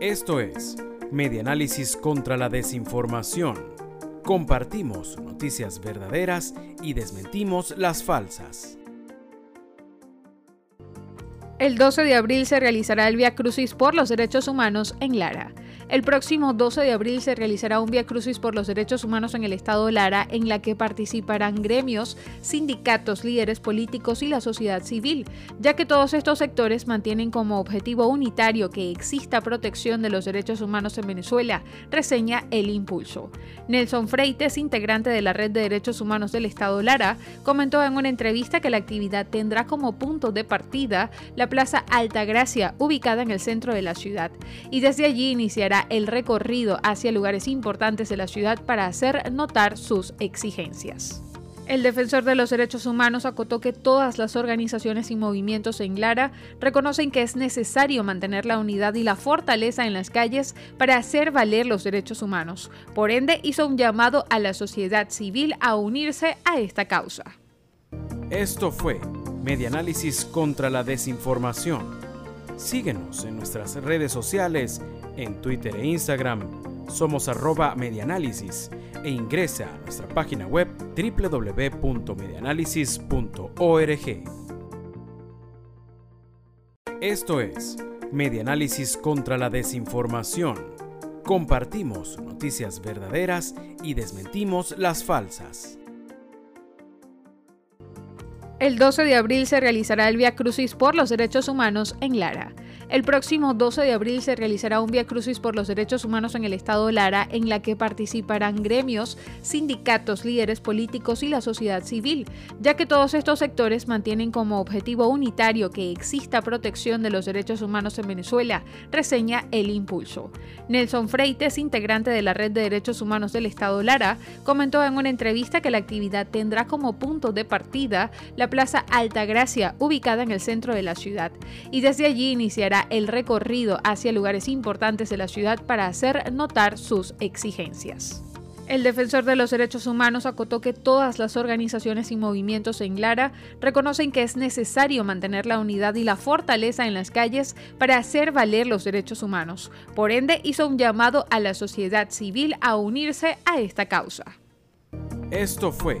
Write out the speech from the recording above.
Esto es Medianálisis contra la Desinformación. Compartimos noticias verdaderas y desmentimos las falsas. El 12 de abril se realizará el Via Crucis por los Derechos Humanos en Lara. El próximo 12 de abril se realizará un Via Crucis por los Derechos Humanos en el estado Lara, en la que participarán gremios, sindicatos, líderes políticos y la sociedad civil, ya que todos estos sectores mantienen como objetivo unitario que exista protección de los derechos humanos en Venezuela, reseña El Impulso. Nelson Freites, integrante de la Red de Derechos Humanos del estado Lara, comentó en una entrevista que la actividad tendrá como punto de partida la Plaza Altagracia, ubicada en el centro de la ciudad, y desde allí iniciará el recorrido hacia lugares importantes de la ciudad para hacer notar sus exigencias. El defensor de los derechos humanos acotó que todas las organizaciones y movimientos en Lara reconocen que es necesario mantener la unidad y la fortaleza en las calles para hacer valer los derechos humanos. Por ende, hizo un llamado a la sociedad civil a unirse a esta causa. Esto fue Medianálisis contra la Desinformación. Síguenos en nuestras redes sociales en Twitter e Instagram somos arroba medianálisis e ingresa a nuestra página web www.medianálisis.org. Esto es Medianálisis contra la Desinformación. Compartimos noticias verdaderas y desmentimos las falsas. El 12 de abril se realizará el Via Crucis por los Derechos Humanos en Lara. El próximo 12 de abril se realizará un Via Crucis por los derechos humanos en el estado Lara, en la que participarán gremios, sindicatos, líderes políticos y la sociedad civil, ya que todos estos sectores mantienen como objetivo unitario que exista protección de los derechos humanos en Venezuela, reseña El Impulso. Nelson Freites, integrante de la Red de Derechos Humanos del estado Lara, comentó en una entrevista que la actividad tendrá como punto de partida la Plaza Altagracia, ubicada en el centro de la ciudad, y desde allí iniciará el recorrido hacia lugares importantes de la ciudad para hacer notar sus exigencias. El defensor de los derechos humanos acotó que todas las organizaciones y movimientos en Lara reconocen que es necesario mantener la unidad y la fortaleza en las calles para hacer valer los derechos humanos. Por ende, hizo un llamado a la sociedad civil a unirse a esta causa. Esto fue